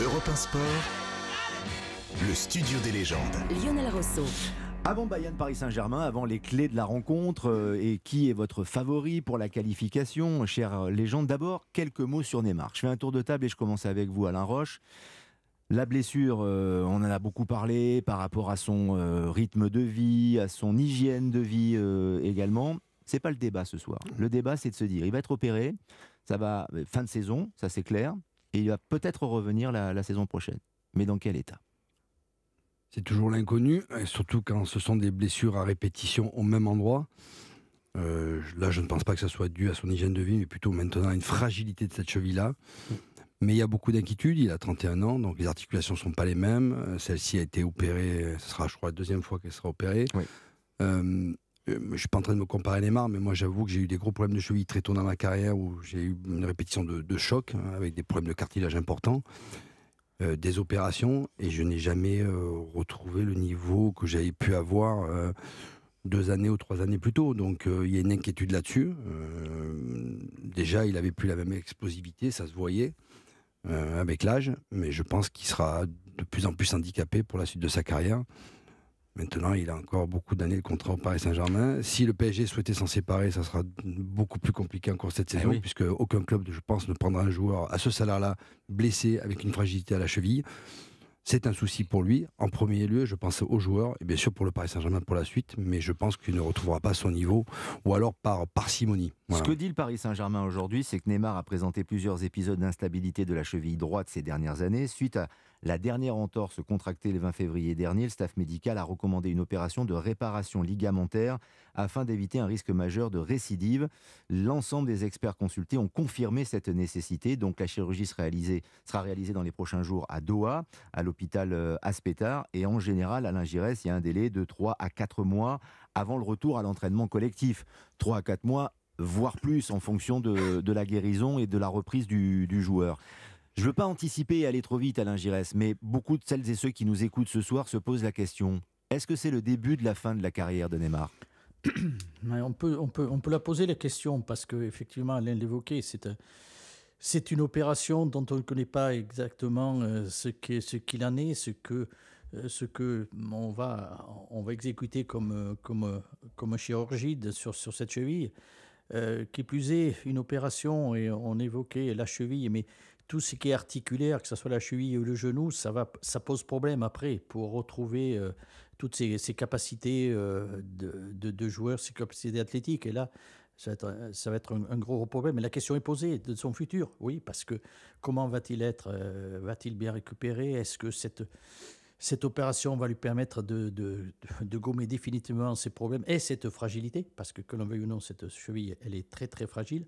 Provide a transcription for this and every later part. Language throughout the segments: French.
Europe 1 Sport, le studio des légendes. Lionel Rousseau. Avant Bayern Paris Saint-Germain, avant les clés de la rencontre, euh, et qui est votre favori pour la qualification, chère légende D'abord, quelques mots sur Neymar. Je fais un tour de table et je commence avec vous, Alain Roche. La blessure, euh, on en a beaucoup parlé par rapport à son euh, rythme de vie, à son hygiène de vie également. C'est pas le débat ce soir. Le débat, c'est de se dire, il va être opéré, ça va fin de saison, ça c'est clair, et il va peut-être revenir la, saison prochaine. Mais dans quel état? C'est toujours l'inconnu, surtout quand ce sont des blessures à répétition au même endroit. Euh, là, je ne pense pas que ça soit dû à son hygiène de vie, mais plutôt maintenant à une fragilité de cette cheville-là. Mais il y a beaucoup d'inquiétudes. Il a 31 ans, donc les articulations ne sont pas les mêmes. Euh, celle-ci a été opérée, ce sera, je crois, la deuxième fois qu'elle sera opérée. Euh, euh, je suis pas en train de me comparer à Neymar, mais moi j'avoue que j'ai eu des gros problèmes de cheville très tôt dans ma carrière où j'ai eu une répétition de, choc hein, avec des problèmes de cartilage importants, euh, des opérations, et je n'ai jamais euh, retrouvé le niveau que j'avais pu avoir deux années ou trois années plus tôt. Donc il y a une inquiétude là-dessus. déjà, il avait plus la même explosivité, ça se voyait avec l'âge, mais je pense qu'il sera de plus en plus handicapé pour la suite de sa carrière. Maintenant, il a encore beaucoup d'années de contrat au Paris Saint-Germain. Si le PSG souhaitait s'en séparer, ça sera beaucoup plus compliqué encore cette eh saison, puisque aucun club, je pense, ne prendra un joueur à ce salaire-là, blessé, avec une fragilité à la cheville. C'est un souci pour lui. En premier lieu, je pense aux joueurs, et bien sûr pour le Paris Saint-Germain pour la suite, mais je pense qu'il ne retrouvera pas son niveau, ou alors par parcimonie. Ce que dit le Paris Saint-Germain aujourd'hui, c'est que Neymar a présenté plusieurs épisodes d'instabilité de la cheville droite ces dernières années, suite à la dernière entorse contractée le 20 février dernier, le staff médical a recommandé une opération de réparation ligamentaire afin d'éviter un risque majeur de récidive. L'ensemble des experts consultés ont confirmé cette nécessité. Donc la chirurgie sera réalisée, sera réalisée dans les prochains jours à Doha, à l'hôpital euh, Aspetar. Et en général, à l'ingérès, il y a un délai de 3 à 4 mois avant le retour à l'entraînement collectif. 3 à 4 mois voire plus en fonction de, la guérison et de la reprise du joueur. Je ne veux pas anticiper et aller trop vite, Alain Giresse, mais beaucoup de celles et ceux qui nous écoutent ce soir se posent la question est-ce que c'est le début de la fin de la carrière de Neymar? On, peut, on, peut, on peut la poser la question parce qu'effectivement, Alain l'évoquait, c'est c'est une opération dont on ne connaît pas exactement euh, ce qu'il ce qu'il en est, ce que, euh, ce que on, va, on va exécuter comme, comme, comme chirurgie sur, sur cette cheville. Euh, qui plus est, une opération, et on évoquait la cheville, mais tout ce qui est articulaire, que ce soit la cheville ou le genou, ça, va, ça pose problème après pour retrouver euh, toutes ces, capacités euh, de, de, joueur, ces capacités athlétiques. Et là, ça va être, être un, gros problème. Mais la question est posée de son futur, oui, parce que comment va-t-il être Va-t-il bien récupérer? Est-ce que cette, cette opération va lui permettre de, de, de, gommer définitivement ses problèmes et cette fragilité Parce que, que l'on veuille ou non, cette cheville, elle est très très fragile.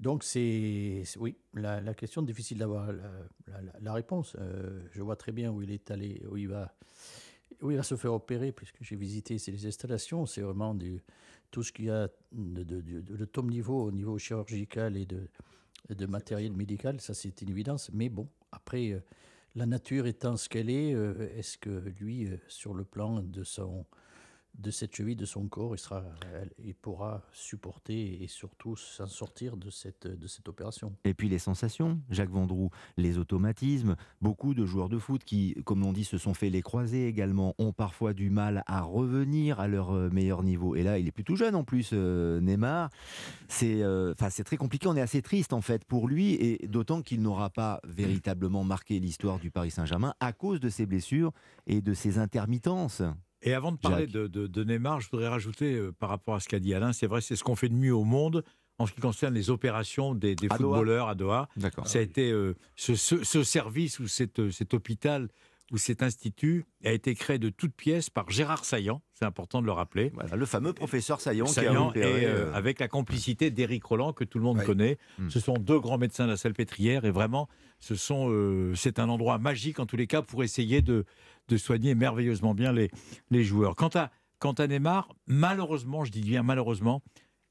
Donc c'est oui la, question difficile d'avoir la, réponse. Euh, je vois très bien où il est allé, où il va, où il va se faire opérer puisque j'ai visité ces installations. C'est vraiment tout ce qu'il y a de, de, top niveau au niveau chirurgical et de, de matériel médical. Ça c'est une évidence. Mais bon après. Euh, la nature étant ce qu'elle est, euh, est-ce que lui, sur le plan de son, de cette cheville, de son corps, il, sera, il pourra supporter et surtout s'en sortir de cette, de cette opération. Et puis les sensations, Jacques Vendroux, les automatismes, beaucoup de joueurs de foot qui, comme on dit, se sont fait les croiser également, ont parfois du mal à revenir à leur euh, meilleur niveau. Et là, il est plus tout jeune en plus, euh, Neymar. C'est euh, c'est très compliqué, on est assez triste en fait pour lui, et d'autant qu'il n'aura pas véritablement marqué l'histoire du Paris Saint-Germain à cause de ses blessures et de ses intermittences. Et avant de parler de, Neymar, je voudrais rajouter euh, par rapport à ce qu'a dit Alain, c'est vrai, c'est ce qu'on fait de mieux au monde en ce qui concerne les opérations des, footballeurs à Doha. Ça a été euh, ce, service ou euh, cet hôpital ou cet institut a été créé de toutes pièces par Gérard Saillant, c'est important de le rappeler. le fameux professeur Saillant, qui a opéré, avec la complicité d'Éric Roland que tout le monde connaît. Hmm. Ce sont deux grands médecins de la Salpêtrière et vraiment, ce sont, c'est un endroit magique en tous les cas pour essayer de de soigner merveilleusement bien les, les joueurs. Quant à, quant à Neymar, malheureusement, je dis bien malheureusement,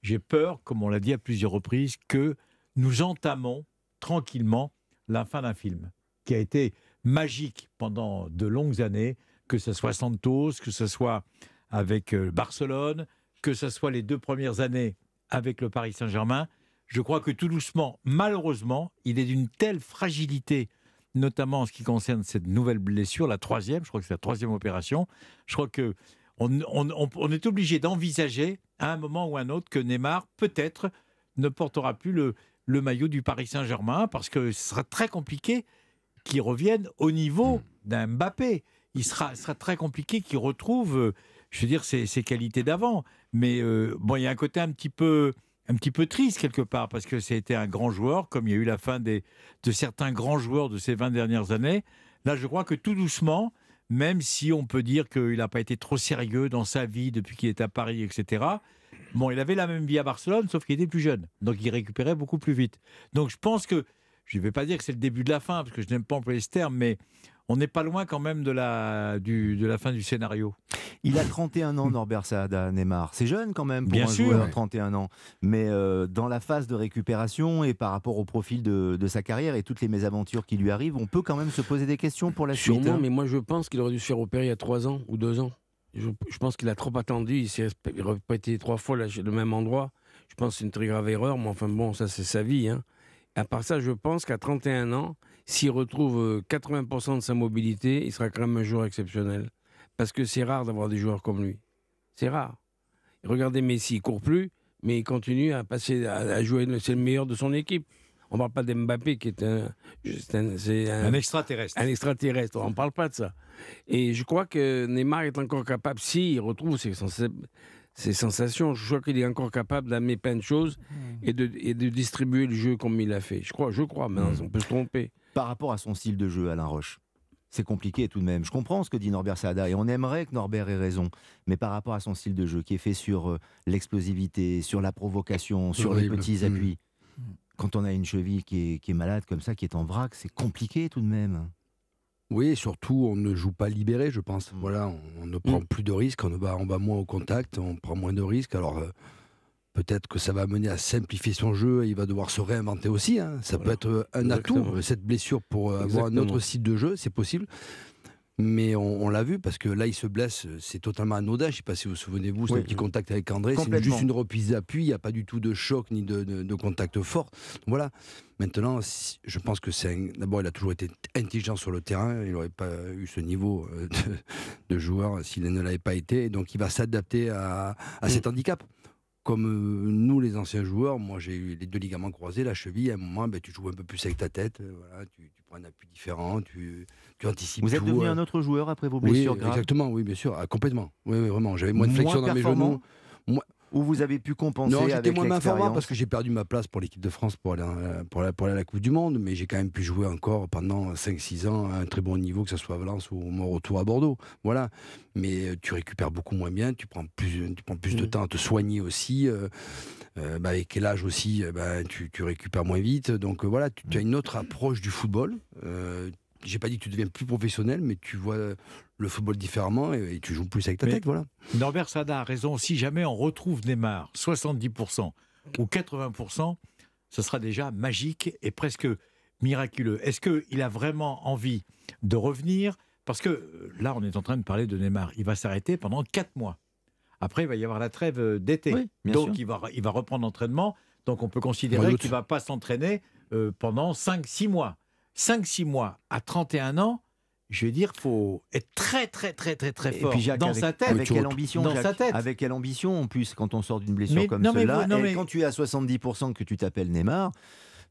j'ai peur, comme on l'a dit à plusieurs reprises, que nous entamons tranquillement la fin d'un film qui a été magique pendant de longues années, que ce soit Santos, que ce soit avec euh, Barcelone, que ce soit les deux premières années avec le Paris Saint-Germain. Je crois que tout doucement, malheureusement, il est d'une telle fragilité notamment en ce qui concerne cette nouvelle blessure, la troisième, je crois que c'est la troisième opération. Je crois que on, est obligé d'envisager à un moment ou un autre que Neymar peut-être ne portera plus le, le maillot du Paris Saint-Germain parce que ce sera très compliqué qu'il revienne au niveau hmm. d'un Mbappé. Il sera, sera très compliqué qu'il retrouve, euh, je veux dire, ses, ses qualités d'avant. Mais euh, bon, il y a un côté un petit peu un petit peu triste quelque part parce que c'était un grand joueur, comme il y a eu la fin des, de certains grands joueurs de ces 20 dernières années. Là, je crois que tout doucement, même si on peut dire qu'il n'a pas été trop sérieux dans sa vie depuis qu'il est à Paris, etc. Bon, il avait la même vie à Barcelone, sauf qu'il était plus jeune. Donc il récupérait beaucoup plus vite. Donc je pense que, je ne vais pas dire que c'est le début de la fin, parce que je n'aime pas employer ce terme, mais on n'est pas loin quand même de la, du, de la fin du scénario. Il a 31 ans, Norbert Saada, Neymar. C'est jeune quand même pour Bien un sûr, joueur, 31 ans. Mais euh, dans la phase de récupération et par rapport au profil de, sa carrière et toutes les mésaventures qui lui arrivent, on peut quand même se poser des questions pour la suite. Sûrement, mais moi je pense qu'il aurait dû se faire opérer il y a 3 ans ou 2 ans. Je, pense qu'il a trop attendu. Il s'est répété trois fois le même endroit. Je pense que c'est une très grave erreur, mais enfin bon, ça c'est sa vie. Hein. À part ça, je pense qu'à 31 ans, s'il retrouve 80% euh, de sa mobilité, il sera quand même un joueur exceptionnel. Parce que c'est rare d'avoir des joueurs comme lui. C'est rare. Regardez Messi, il court plus, mais il continue à passer, à jouer. C'est le meilleur de son équipe. On ne parle pas d'Mbappé qui est un, un, extraterrestre. Un extraterrestre. On ne parle pas de ça. Et je crois que Neymar est encore capable, s'il retrouve ses, ses, sensations, je crois qu'il est encore capable d'amener plein de choses mmh. et, de, et, de, distribuer le jeu comme il l'a fait. Je crois, je crois. Mais mmh. on peut se tromper. Par rapport à son style de jeu, Alain Roche c'est compliqué tout de même. Je comprends ce que dit Norbert Sada et on aimerait que Norbert ait raison. Mais par rapport à son style de jeu qui est fait sur euh, l'explosivité, sur la provocation, sur les petits mmh. appuis, quand on a une cheville qui est, malade comme ça, qui est en vrac, c'est compliqué tout de même. Oui, surtout, on ne joue pas libéré, je pense. Mmh. Voilà, on, ne prend mmh. plus de risques, on va, on va moins au contact, on prend moins de risques. Alors, euh, peut-être que ça va mener à simplifier son jeu et il va devoir se réinventer aussi. Hein. Ça peut être euh, un atout, cette blessure, pour euh, avoir un autre site de jeu, c'est possible. Mais on, l'a vu parce que là, il se blesse, c'est totalement anodin. Je ne sais pas si vous vous souvenez-vous, c'est un petit contact avec André, c'est juste une reprise d'appui, il n'y a pas du tout de choc ni de, contact fort. Voilà. Maintenant, je pense que c'est d'abord, il a toujours été intelligent sur le terrain. Il n'aurait pas eu ce niveau euh, de, joueur s'il ne l'avait pas été. Donc, il va s'adapter à, mm. cet handicap comme euh, nous, les anciens joueurs, moi j'ai eu les deux ligaments croisés, la cheville, à un moment, ben, tu joues un peu plus avec ta tête, euh, voilà, tu, prends un appui différent, tu, tu anticipes. Vous êtes devenu euh. un autre joueur après vos blessures oui, Exactement, oui, bien sûr, ah, complètement. Oui, vraiment. J'avais moins de flexion dans mes genoux. Où vous avez pu compenser Non, j'étais moins performant parce que j'ai perdu ma place pour l'équipe de France pour aller, pour, aller, pour à la Coupe du Monde, mais j'ai quand même pu jouer encore pendant 5-6 ans à un très bon niveau, que ce soit à Valence ou au retour à Bordeaux. Voilà. Mais euh, tu récupères beaucoup moins bien, tu prends plus, tu prends plus de mm. temps à te soigner aussi. Euh, euh, bah, avec l'âge aussi, bah, tu, tu, récupères moins vite. Donc voilà, tu, tu, as une autre approche du football j'ai pas dit que tu deviens plus professionnel, mais tu vois le football différemment et, tu joues plus avec ta tête, voilà. Norbert Sada a raison. Si jamais on retrouve Neymar 70% ou 80%, ce sera déjà magique et presque miraculeux. Est-ce qu'il a vraiment envie de revenir? Parce que euh, là, on est en train de parler de Neymar. Il va s'arrêter pendant 4 mois. Après, il va y avoir la trêve euh, d'été. Donc, il va, il va reprendre l'entraînement. Donc, on peut considérer qu'il ne va pas s'entraîner euh, pendant 5-6 mois. 5-6 mois à 31 ans, je veux dire, faut être très très très très très fort dans sa tête. Avec quelle ambition Dans sa tête. Avec quelle ambition en plus quand on sort d'une blessure comme celle-là Et quand tu es à 70% que tu t'appelles Neymar,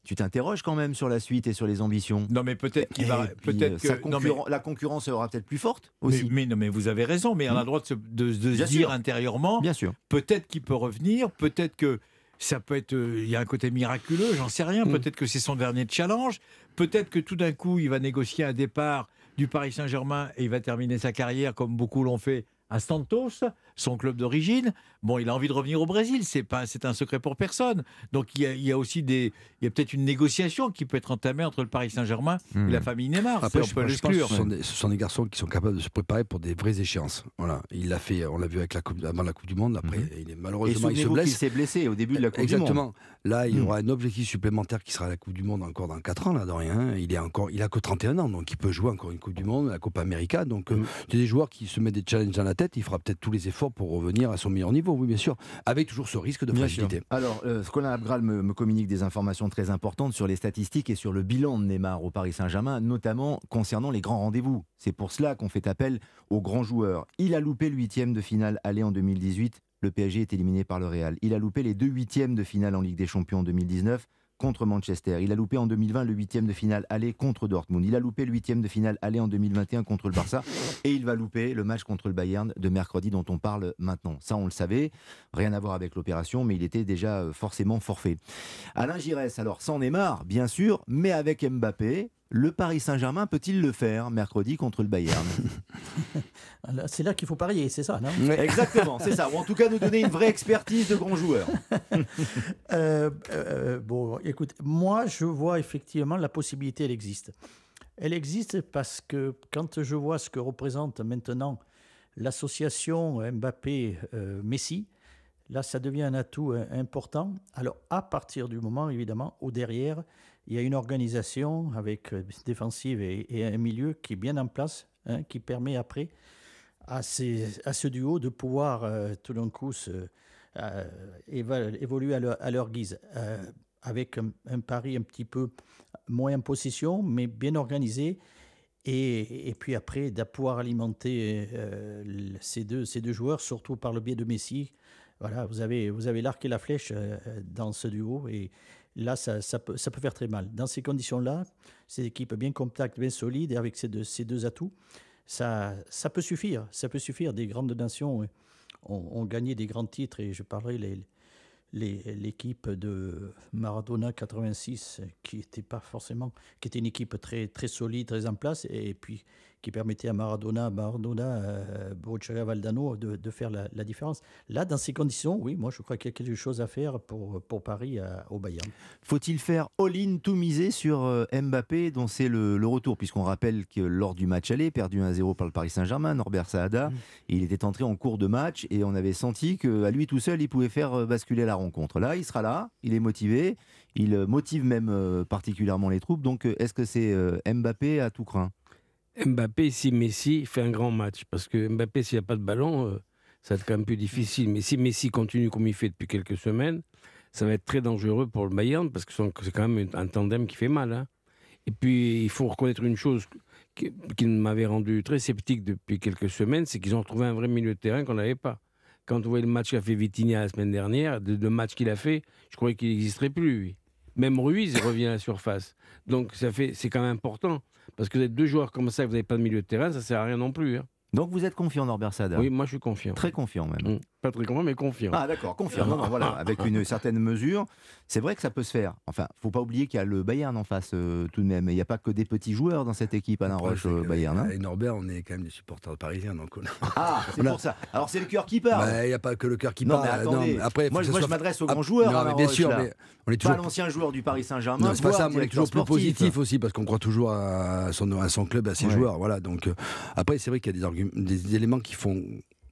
tu t'interroges quand même sur la suite et sur les ambitions. Non, mais peut-être qu'il va, peut-être euh, que la concurrence sera peut-être plus forte aussi. Mais, non, mais vous avez raison. Mais on a le mmh. droit de se, de, dire intérieurement. Bien sûr. Peut-être qu'il peut revenir. Peut-être que ça peut être, euh, il y a un côté miraculeux, j'en sais rien. Mm. Peut-être que c'est son dernier challenge. Peut-être que tout d'un coup, il va négocier un départ du Paris Saint-Germain et il va terminer sa carrière comme beaucoup l'ont fait à Santos, son club d'origine. Bon, il a envie de revenir au Brésil, c'est pas, c'est un secret pour personne. Donc il y a, aussi des, il y a peut-être une négociation qui peut être entamée entre le Paris Saint-Germain et la hmm. famille Neymar. Après, je, peut l'exclure. Ce, ce, sont des garçons qui sont capables de se préparer pour des vraies échéances. Voilà, il l'a fait, on l'a vu avec la coupe, avant la Coupe du Monde. Après, hmm. il est malheureusement il se blesse. Il s'est blessé au début de la Coupe Exactement. du Monde. Là, il y hmm. aura un objectif supplémentaire qui sera la Coupe du Monde encore dans 4 ans là, de rien. Il est encore, il a que 31 ans, donc il peut jouer encore une Coupe du Monde, la Coupe América. Donc, euh, a des joueurs qui se mettent des challenges dans la tête il fera peut-être tous les efforts pour revenir à son meilleur niveau, oui, bien sûr, avec toujours ce risque de fragilité. Alors, euh, Abgral me, me, communique des informations très importantes sur les statistiques et sur le bilan de Neymar au Paris Saint-Germain, notamment concernant les grands rendez-vous. C'est pour cela qu'on fait appel aux grands joueurs. Il a loupé le huitième de finale aller en 2018. Le PSG est éliminé par le Real. Il a loupé les deux huitièmes de finale en Ligue des Champions en 2019 contre Manchester. Il a loupé en 2020 le huitième de finale aller contre Dortmund. Il a loupé le huitième de finale aller en 2021 contre le Barça. Et il va louper le match contre le Bayern de mercredi dont on parle maintenant. Ça, on le savait. Rien à voir avec l'opération, mais il était déjà euh, forcément forfait. Alain Giresse, alors sans Neymar, bien sûr, mais avec Mbappé, le Paris Saint-Germain peut-il le faire mercredi contre le Bayern? C'est là qu'il faut parier, c'est ça, non? Exactement, c'est ça. Ou en tout cas nous donner une vraie expertise de grands joueurs. Euh, euh, bon, écoute, moi je vois effectivement la possibilité, elle existe. Elle existe parce que quand je vois ce que représente maintenant l'association Mbappé-Messi, là ça devient un atout important. Alors à partir du moment, évidemment, au derrière, il y a une organisation avec euh, défensive et, un milieu qui est bien en place, hein, qui permet après à, ce duo de pouvoir euh, tout d'un coup euh, évoluer à leur, guise. avec un, pari un petit peu moins en possession, mais bien organisé. Et, puis après, de pouvoir alimenter ces, deux, ces deux joueurs, surtout par le biais de Messi. Voilà, vous avez, vous avez l'arc et la flèche dans ce duo. Et, là, ça, peut, faire très mal. Dans ces conditions-là, ces équipes bien compactes, bien solides, avec ces deux, atouts, ça, peut suffire. Ça peut suffire. Des grandes nations ont, gagné des grands titres, et je parlerai l'équipe de Maradona 86 qui était pas forcément qui était une équipe très très solide très en place et puis qui permettait à Maradona, Maradona, euh, Valdano de, de faire la, différence. Là, dans ces conditions, oui, moi je crois qu'il y a quelque chose à faire pour, pour Paris au Bayern. Faut-il faire all-in, tout miser sur euh, Mbappé, dont c'est le, retour, puisqu'on rappelle que lors du match aller, perdu 1-0 par le Paris Saint-Germain, Norbert Saada, mm. il était entré en cours de match et on avait senti qu'à lui tout seul, il pouvait faire euh, basculer la rencontre. Là, il sera là, il est motivé, il motive même particulièrement les troupes. Donc, est-ce que c'est Mbappé à tout craint? Mbappé, si Messi fait un grand match, parce que Mbappé, s'il n'y a pas de ballon, euh, ça va être quand même plus difficile. Mais si Messi continue comme il fait depuis quelques semaines, ça va être très dangereux pour le Bayern, parce que c'est quand même un tandem qui fait mal. Hein. Et puis, il faut reconnaître une chose qui, m'avait rendu très sceptique depuis quelques semaines, c'est qu'ils ont trouvé un vrai milieu de terrain qu'on n'avait pas. Quand vous voyez le match qu'a fait Vitinha la semaine dernière, le match qu'il a fait, je croyais qu'il n'existerait plus. Même Ruiz revient à la surface. Donc ça fait, c'est quand même important. Parce que vous êtes deux joueurs comme ça, vous n'avez pas de milieu de terrain, ça ne sert à rien non plus. Hein. Donc vous êtes confiant, Norbert Sada Oui, moi je suis confiant. Très confiant même. Mmh. Pas très confiant, mais confiant. Ah d'accord, confiant. voilà, avec une certaine mesure. C'est vrai que ça peut se faire. Enfin, faut pas oublier qu'il y a le Bayern en face euh, tout de même. Il n'y a pas que des petits joueurs dans cette équipe, Alain Roche, euh, Bayern. Hein. et Norbert, on est quand même des supporters parisiens. Donc Ah, c'est pour ça. Alors c'est le cœur qui parle. Bah, il n'y a pas que le cœur qui non, parle. Mais attendez, après, moi, je m'adresse aux grands joueurs. Non, mais bien sûr, mais on est toujours pas l'ancien joueur du Paris Saint-Germain. Non, c'est pas ça. On est toujours plus positif aussi parce qu'on croit toujours à son, à son club, à ses joueurs. Voilà. Donc euh, après, c'est vrai qu'il y a des, des éléments qui font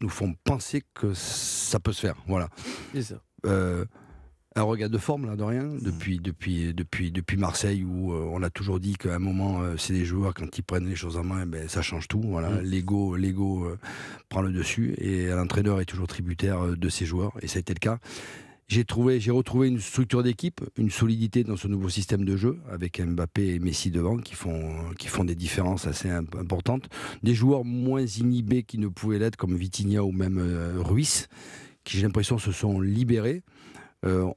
nous font penser que ça peut se faire. Voilà. C'est ça. Euh, un regard de forme, là, de rien, depuis, depuis, depuis, depuis Marseille, où euh, on a toujours dit qu'à un moment, euh, c'est des joueurs, quand ils prennent les choses en main, ben, ça change tout. Voilà. Mm. L'ego, l'ego prend le dessus, et l'entraîneur est toujours tributaire de ses joueurs, et ça a été le cas. J'ai trouvé, j'ai retrouvé une structure d'équipe, une solidité dans ce nouveau système de jeu avec Mbappé et Messi devant qui font, qui font des différences assez importantes. Des joueurs moins inhibés qui ne pouvaient l'être comme Vitinha ou même euh, Ruiz, qui j'ai l'impression se sont libérés. Euh,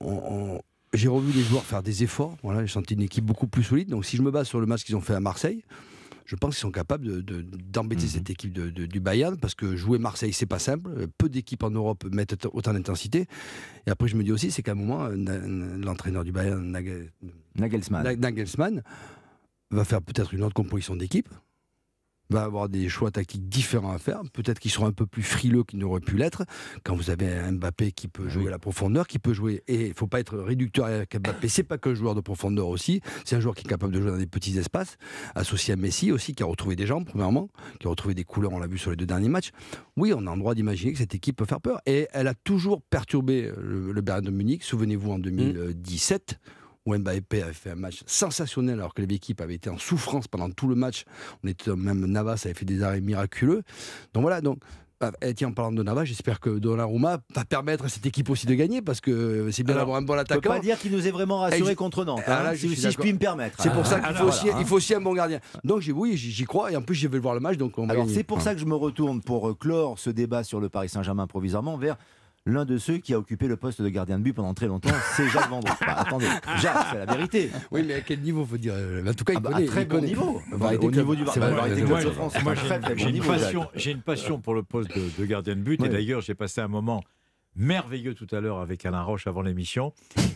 j'ai revu les joueurs faire des efforts. Voilà, j'ai senti une équipe beaucoup plus solide. Donc si je me base sur le match qu'ils ont fait à Marseille, je pense qu'ils sont capables d'embêter de, cette mhm. équipe du Bayern parce que jouer Marseille, c'est pas simple. Peu d'équipes en Europe mettent autant d'intensité. Et après, je me dis aussi, c'est qu'à un moment, l'entraîneur du Bayern, Nagelsmann. Nagelsmann va faire peut-être une autre composition d'équipe va avoir des choix tactiques différents à faire. Peut-être qu'ils seront un peu plus frileux qu'ils n'auraient pu l'être. Quand vous avez un Mbappé qui peut jouer à la profondeur, qui peut jouer. Et il ne faut pas être réducteur avec Mbappé. C'est pas le joueur de profondeur aussi. C'est un joueur qui est capable de jouer dans des petits espaces. Associé à Messi aussi, qui a retrouvé des jambes, premièrement, qui a retrouvé des couleurs, on l'a vu sur les deux derniers matchs. Oui, on a le droit d'imaginer que cette équipe peut faire peur. Et elle a toujours perturbé le, le Bayern de Munich. Souvenez-vous en 2017 où Mbappé avait fait un match sensationnel alors que l'équipe avait été en souffrance pendant tout le match. On était même Navas avait fait des arrêts miraculeux. Donc voilà, donc ah, eh, tiens, en parlant de Navas, j'espère que Donnarumma va permettre à cette équipe aussi de gagner parce que c'est bien d'avoir un bon attaquant. Je peux pas dire qu'il nous est vraiment rassuré Eh, contre Nantes, ah, hein, là, je si, je puis me permettre. C'est pour ça qu'il Ah, faut, voilà, aussi, hein. il faut aussi un bon gardien. Donc oui, j'y crois et en plus je vais voir le match donc on Alors c'est pour ça que je me retourne pour euh, clore ce débat sur le Paris Saint-Germain provisoirement vers l'un de ceux qui a occupé le poste de gardien de but pendant très longtemps, c'est Jacques Vendroux. Bah, attendez, Jacques, c'est la vérité. Oui, mais à quel niveau faut dire euh, En tout cas, il Ah bah, à très il bon connaît. niveau. Au niveau du variété club de France, Moi, j'ai une, passion, j'ai une passion pour le poste de, de gardien de but. Et d'ailleurs, j'ai passé un moment merveilleux tout à l'heure avec Alain Roche avant l'émission.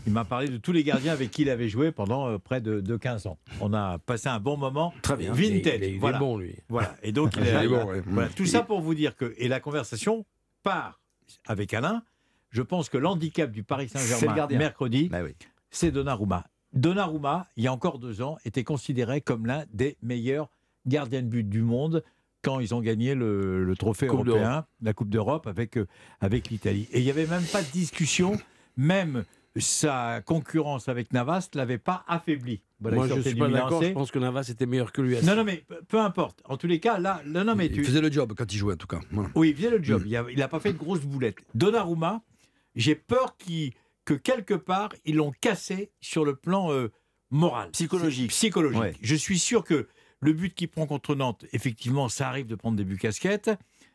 Il m'a parlé de tous les gardiens avec qui il avait joué pendant euh, près de, de 15 ans. On a passé un bon moment. Très bien. Vintage. Il il est bon, lui. Voilà. Et donc, il est, est bon, ouais. voilà. Tout ça pour vous dire que. Et la conversation part avec Alain. Je pense que l'handicap du Paris Saint-Germain mercredi, Bah oui. c'est Donnarumma. Donnarumma, il y a encore deux ans, était considéré comme l'un des meilleurs gardiens de but du monde quand ils ont gagné le, le trophée Coupe européen, la Coupe d'Europe avec, euh, avec l'Italie. Et il n'y avait même pas de discussion, même sa concurrence avec Navas ne l'avait pas affaibli. Moi, je suis pas d'accord. AC. Je pense que Navas était meilleur que lui. Non, non, mais peu- importe. En tous les cas, là, non, non, mais Il tu, faisait le job quand il jouait en tout cas. Voilà. oui, il faisait le Mm. job. Il n'a pas fait de grosses boulettes. Donnarumma, j'ai peur que quelque part, ils l'ont cassé sur le plan euh, moral. Psychologique. Psychologique. Ouais. Je suis sûr que le but qu'il prend contre Nantes, effectivement, ça arrive de prendre des buts casquettes.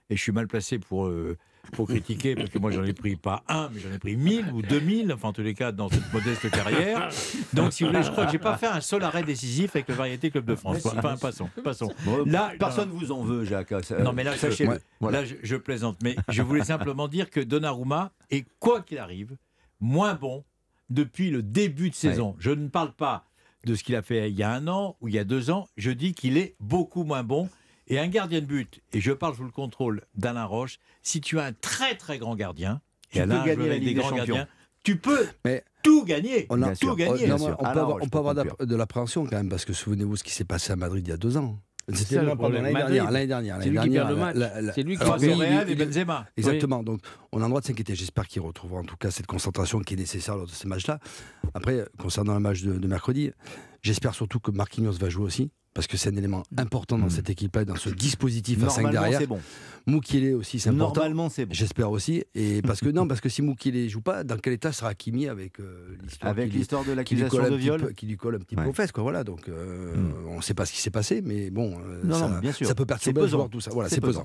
Et je suis mal placé pour, euh, pour critiquer, parce que moi, j'en ai pris pas un, mais j'en ai pris mille ou deux mille, enfin, en tous les cas, dans cette modeste carrière. Donc, si vous voulez, je crois que j'ai pas fait un seul arrêt décisif avec le Variété Club de France. Enfin, passons, passons. Là, personne ne vous en veut, Jacques. ça- Non, mais là, sachez-le. ouais, Voilà. Là, je, je plaisante, mais je voulais simplement dire que Donnarumma est, quoi qu'il arrive, moins bon depuis le début de saison. Je ne parle pas de ce qu'il a fait il y a un an ou il y a deux ans, je dis qu'il est beaucoup moins bon. Et un gardien de but, et je parle sous le contrôle d'Alain Roche, si tu as un très très grand gardien, Tu et peux Alain gagner la avec Ligue des des grands champions. gardiens, tu peux Mais tout gagner. on a- tout gagner. Oh, on peut avoir, je on peux peut avoir conclure. d'app- de l'appréhension quand même, parce que souvenez-vous ce qui s'est passé à Madrid il y a deux ans. C'était le l'année dernière. L'année dernière. c'est lui qui perd le match. C'est lui qui oui, Real il- et Benzema. Exactement. Donc, on a le droit de s'inquiéter. J'espère qu'il retrouvera en tout cas cette concentration qui est nécessaire lors de ces matchs-là. Après, concernant le match de, de mercredi, j'espère surtout que Marquinhos va jouer aussi. Parce que c'est un élément important dans Mm. cette équipe-là, dans ce dispositif à 5 Normalement, derrière. c'est bon. Moukile aussi, c'est important. Normalement, c'est bon. J'espère aussi. Et parce que non, parce que si Moukile joue pas, dans quel état sera Hakimi avec euh, l'histoire Avec l'histoire de l'accusation de viol. peu, qui lui colle un petit Ouais. peu aux fesses, quoi. Voilà. Donc, euh, Mm. on ne sait pas ce qui s'est passé, mais bon, euh, Non, ça, non, bien sûr. ça peut perturber le joueur, tout ça. Voilà, C'est c'est pesant.